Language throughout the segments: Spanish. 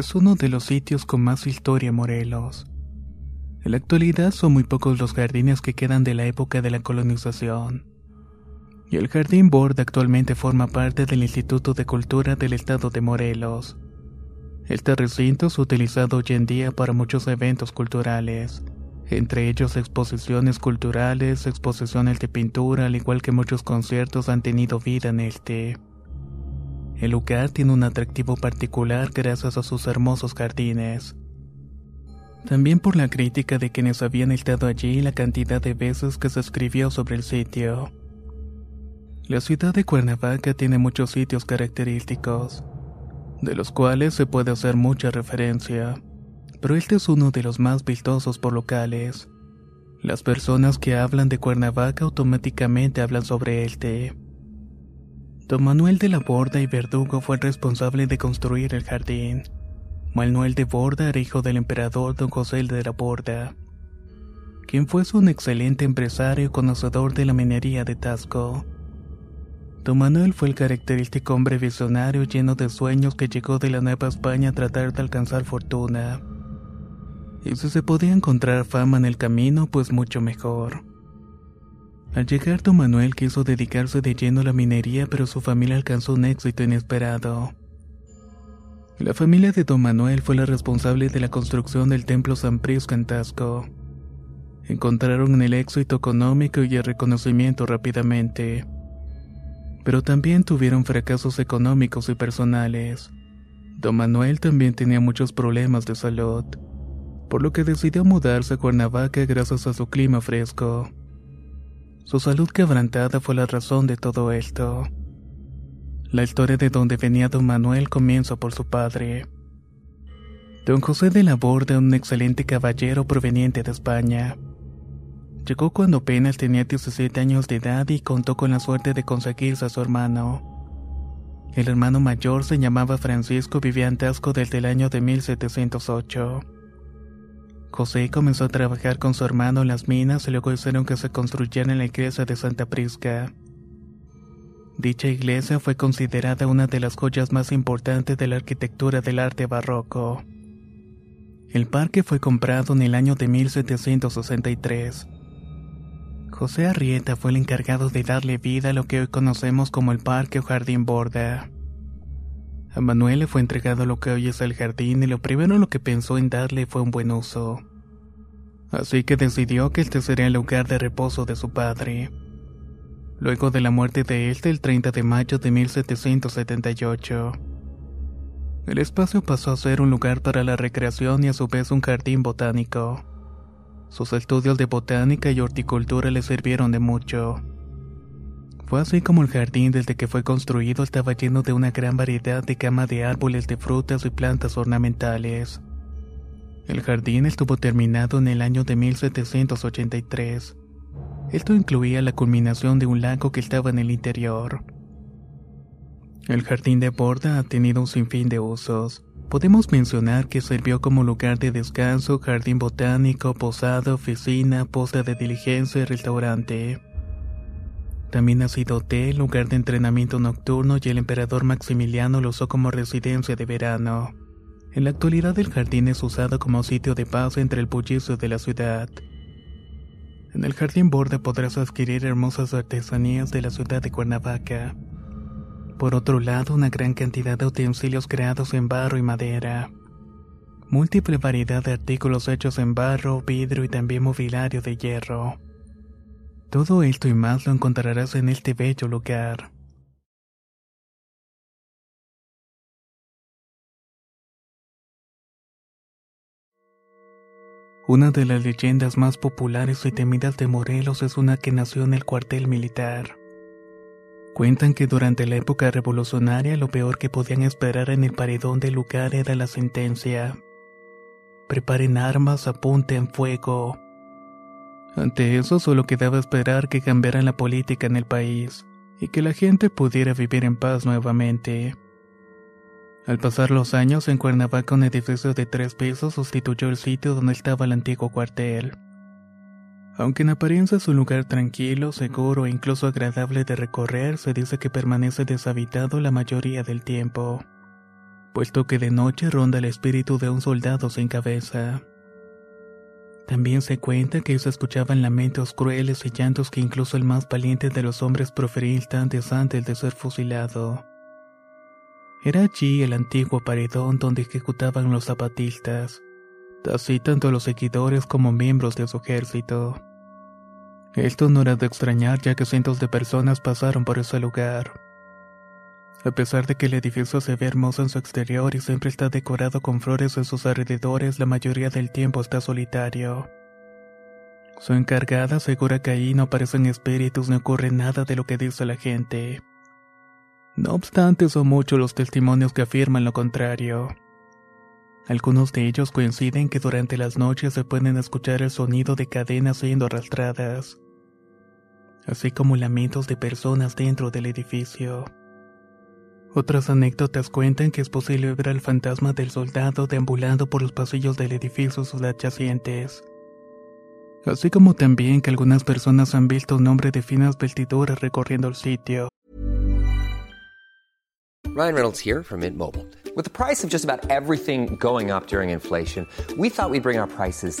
Es uno de los sitios con más historia en Morelos. En la actualidad son muy pocos los jardines que quedan de la época de la colonización. Y el Jardín Bord actualmente forma parte del Instituto de Cultura del Estado de Morelos. Este recinto es utilizado hoy en día para muchos eventos culturales, entre ellos exposiciones culturales, exposiciones de pintura, al igual que muchos conciertos han tenido vida en este. El lugar tiene un atractivo particular gracias a sus hermosos jardines. También por la crítica de quienes habían estado allí y la cantidad de veces que se escribió sobre el sitio. La ciudad de Cuernavaca tiene muchos sitios característicos, de los cuales se puede hacer mucha referencia, pero este es uno de los más vistosos por locales. Las personas que hablan de Cuernavaca automáticamente hablan sobre este. Don Manuel de la Borda y Verdugo fue el responsable de construir el jardín. Manuel de Borda era hijo del emperador Don José de la Borda, quien fue un excelente empresario y conocedor de la minería de Tasco. Don Manuel fue el característico hombre visionario lleno de sueños que llegó de la Nueva España a tratar de alcanzar fortuna. Y si se podía encontrar fama en el camino, pues mucho mejor. Al llegar don Manuel quiso dedicarse de lleno a la minería, pero su familia alcanzó un éxito inesperado. La familia de don Manuel fue la responsable de la construcción del templo San Prisco en Tasco. Encontraron el éxito económico y el reconocimiento rápidamente. Pero también tuvieron fracasos económicos y personales. Don Manuel también tenía muchos problemas de salud, por lo que decidió mudarse a Cuernavaca gracias a su clima fresco. Su salud quebrantada fue la razón de todo esto. La historia de donde venía don Manuel comienza por su padre. Don José de la Borda, un excelente caballero proveniente de España. Llegó cuando apenas tenía 17 años de edad y contó con la suerte de conseguirse a su hermano. El hermano mayor se llamaba Francisco, vivía en Tasco desde el año de 1708. José comenzó a trabajar con su hermano en las minas y luego hicieron que se construyera en la iglesia de Santa Prisca. Dicha iglesia fue considerada una de las joyas más importantes de la arquitectura del arte barroco. El parque fue comprado en el año de 1763. José Arrieta fue el encargado de darle vida a lo que hoy conocemos como el parque o jardín Borda. A Manuel le fue entregado lo que hoy es el jardín y lo primero lo que pensó en darle fue un buen uso. Así que decidió que este sería el lugar de reposo de su padre. luego de la muerte de este el 30 de mayo de 1778. El espacio pasó a ser un lugar para la recreación y a su vez un jardín botánico. Sus estudios de botánica y horticultura le sirvieron de mucho. Fue así como el jardín desde que fue construido estaba lleno de una gran variedad de cama de árboles de frutas y plantas ornamentales. El jardín estuvo terminado en el año de 1783. Esto incluía la culminación de un lago que estaba en el interior. El jardín de Borda ha tenido un sinfín de usos. Podemos mencionar que sirvió como lugar de descanso, jardín botánico, posada, oficina, posta de diligencia y restaurante. También ha sido hotel, lugar de entrenamiento nocturno y el emperador Maximiliano lo usó como residencia de verano. En la actualidad el jardín es usado como sitio de paz entre el bullicio de la ciudad. En el jardín Borda podrás adquirir hermosas artesanías de la ciudad de Cuernavaca. Por otro lado, una gran cantidad de utensilios creados en barro y madera. Múltiple variedad de artículos hechos en barro, vidrio y también mobiliario de hierro. Todo esto y más lo encontrarás en este bello lugar. Una de las leyendas más populares y temidas de Morelos es una que nació en el cuartel militar. Cuentan que durante la época revolucionaria lo peor que podían esperar en el paredón del lugar era la sentencia. Preparen armas, apunten fuego. Ante eso solo quedaba esperar que cambiara la política en el país y que la gente pudiera vivir en paz nuevamente. Al pasar los años, en Cuernavaca un edificio de tres pisos sustituyó el sitio donde estaba el antiguo cuartel. Aunque en apariencia es un lugar tranquilo, seguro e incluso agradable de recorrer, se dice que permanece deshabitado la mayoría del tiempo, puesto que de noche ronda el espíritu de un soldado sin cabeza. También se cuenta que se escuchaban lamentos crueles y llantos que incluso el más valiente de los hombres prefería instantes antes de ser fusilado. Era allí el antiguo paredón donde ejecutaban los zapatistas, así tanto los seguidores como miembros de su ejército. Esto no era de extrañar ya que cientos de personas pasaron por ese lugar. A pesar de que el edificio se ve hermoso en su exterior y siempre está decorado con flores en sus alrededores, la mayoría del tiempo está solitario. Su encargada asegura que ahí no aparecen espíritus ni ocurre nada de lo que dice la gente. No obstante, son muchos los testimonios que afirman lo contrario. Algunos de ellos coinciden que durante las noches se pueden escuchar el sonido de cadenas siendo arrastradas, así como lamentos de personas dentro del edificio. Otras anécdotas cuentan que es posible ver al fantasma del soldado deambulando por los pasillos del edificio subyacentes. Así como también que algunas personas han visto un hombre de finas vestiduras recorriendo el sitio. Ryan Reynolds here from Mint Mobile. With the price of just about everything going up during inflation, we thought we'd bring our prices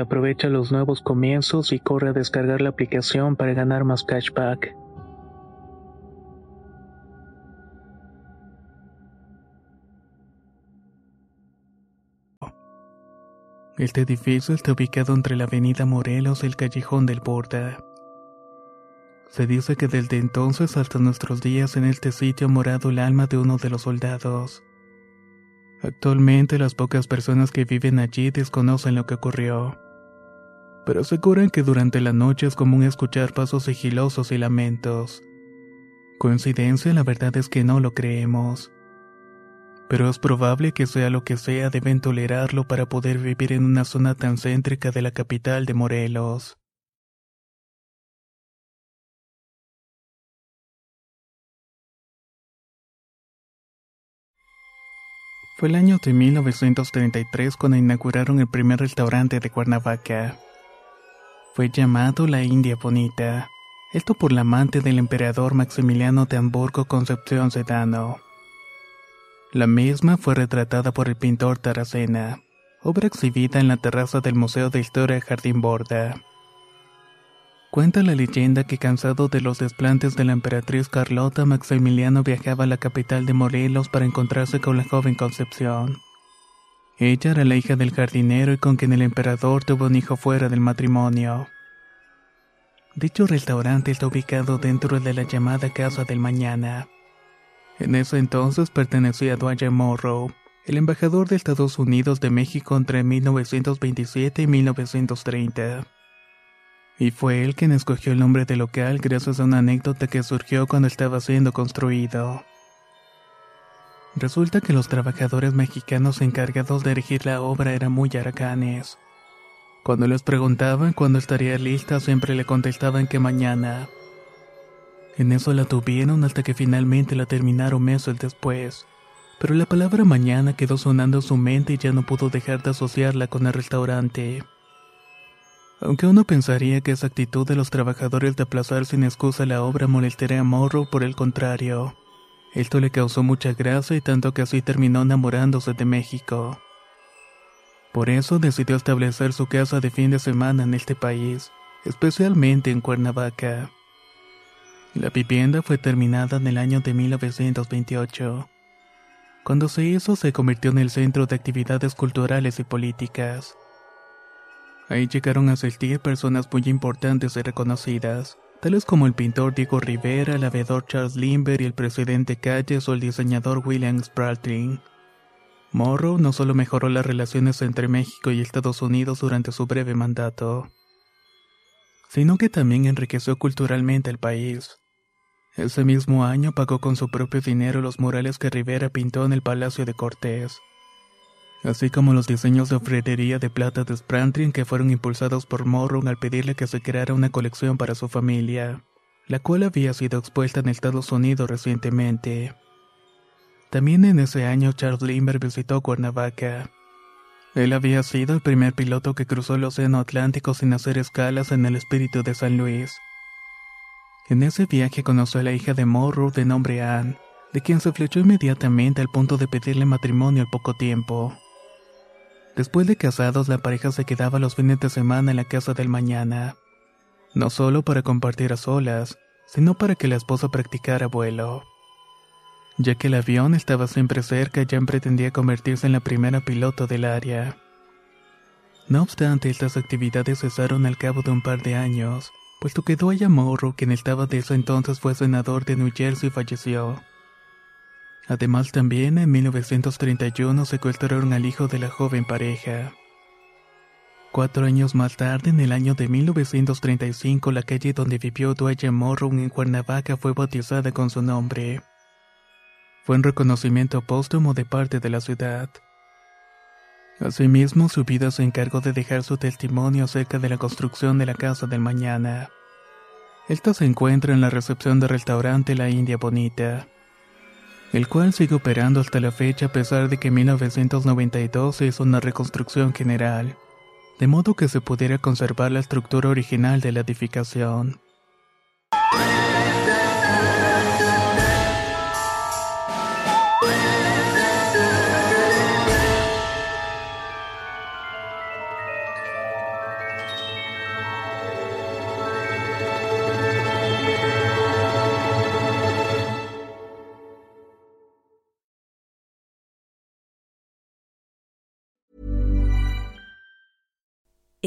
Aprovecha los nuevos comienzos y corre a descargar la aplicación para ganar más cashback. Este edificio está ubicado entre la avenida Morelos y el callejón del Borda. Se dice que desde entonces hasta nuestros días en este sitio ha morado el alma de uno de los soldados. Actualmente las pocas personas que viven allí desconocen lo que ocurrió, pero aseguran que durante la noche es común escuchar pasos sigilosos y lamentos. Coincidencia, la verdad es que no lo creemos. Pero es probable que sea lo que sea, deben tolerarlo para poder vivir en una zona tan céntrica de la capital de Morelos. Fue el año de 1933 cuando inauguraron el primer restaurante de Cuernavaca. Fue llamado la India Bonita, esto por la amante del emperador Maximiliano de Hamburgo Concepción Sedano. La misma fue retratada por el pintor Taracena, obra exhibida en la terraza del Museo de Historia Jardín Borda. Cuenta la leyenda que cansado de los desplantes de la emperatriz Carlota, Maximiliano viajaba a la capital de Morelos para encontrarse con la joven Concepción. Ella era la hija del jardinero y con quien el emperador tuvo un hijo fuera del matrimonio. Dicho restaurante está ubicado dentro de la llamada Casa del Mañana. En ese entonces pertenecía a Dwight Morrow, el embajador de Estados Unidos de México entre 1927 y 1930 y fue él quien escogió el nombre del local gracias a una anécdota que surgió cuando estaba siendo construido. Resulta que los trabajadores mexicanos encargados de erigir la obra eran muy araganes. Cuando les preguntaban cuándo estaría lista, siempre le contestaban que mañana. En eso la tuvieron hasta que finalmente la terminaron meses después. Pero la palabra mañana quedó sonando en su mente y ya no pudo dejar de asociarla con el restaurante. Aunque uno pensaría que esa actitud de los trabajadores de aplazar sin excusa la obra molestaría a Morrow, por el contrario. Esto le causó mucha gracia y tanto que así terminó enamorándose de México. Por eso decidió establecer su casa de fin de semana en este país, especialmente en Cuernavaca. La vivienda fue terminada en el año de 1928. Cuando se hizo se convirtió en el centro de actividades culturales y políticas. Ahí llegaron a asistir personas muy importantes y reconocidas, tales como el pintor Diego Rivera, el aviador Charles Lindbergh y el presidente Calles o el diseñador William Spratling. Morrow no solo mejoró las relaciones entre México y Estados Unidos durante su breve mandato, sino que también enriqueció culturalmente el país. Ese mismo año pagó con su propio dinero los murales que Rivera pintó en el Palacio de Cortés así como los diseños de ofretería de plata de Sprantrin que fueron impulsados por Morrow al pedirle que se creara una colección para su familia, la cual había sido expuesta en Estados Unidos recientemente. También en ese año Charles Lindbergh visitó Cuernavaca. Él había sido el primer piloto que cruzó el Océano Atlántico sin hacer escalas en el espíritu de San Luis. En ese viaje conoció a la hija de Morrow de nombre Anne, de quien se flechó inmediatamente al punto de pedirle matrimonio al poco tiempo. Después de casados, la pareja se quedaba los fines de semana en la casa del mañana, no solo para compartir a solas, sino para que la esposa practicara vuelo. Ya que el avión estaba siempre cerca, Jan pretendía convertirse en la primera piloto del área. No obstante, estas actividades cesaron al cabo de un par de años, puesto que Dwight Morrow, quien estaba de ese entonces fue senador de New Jersey, falleció. Además también en 1931 secuestraron al hijo de la joven pareja. Cuatro años más tarde, en el año de 1935, la calle donde vivió Dwayne Morrow en Cuernavaca fue bautizada con su nombre. Fue un reconocimiento póstumo de parte de la ciudad. Asimismo, su vida se encargó de dejar su testimonio acerca de la construcción de la Casa del Mañana. Esta se encuentra en la recepción del restaurante La India Bonita, el cual sigue operando hasta la fecha a pesar de que en 1992 se hizo una reconstrucción general de modo que se pudiera conservar la estructura original de la edificación.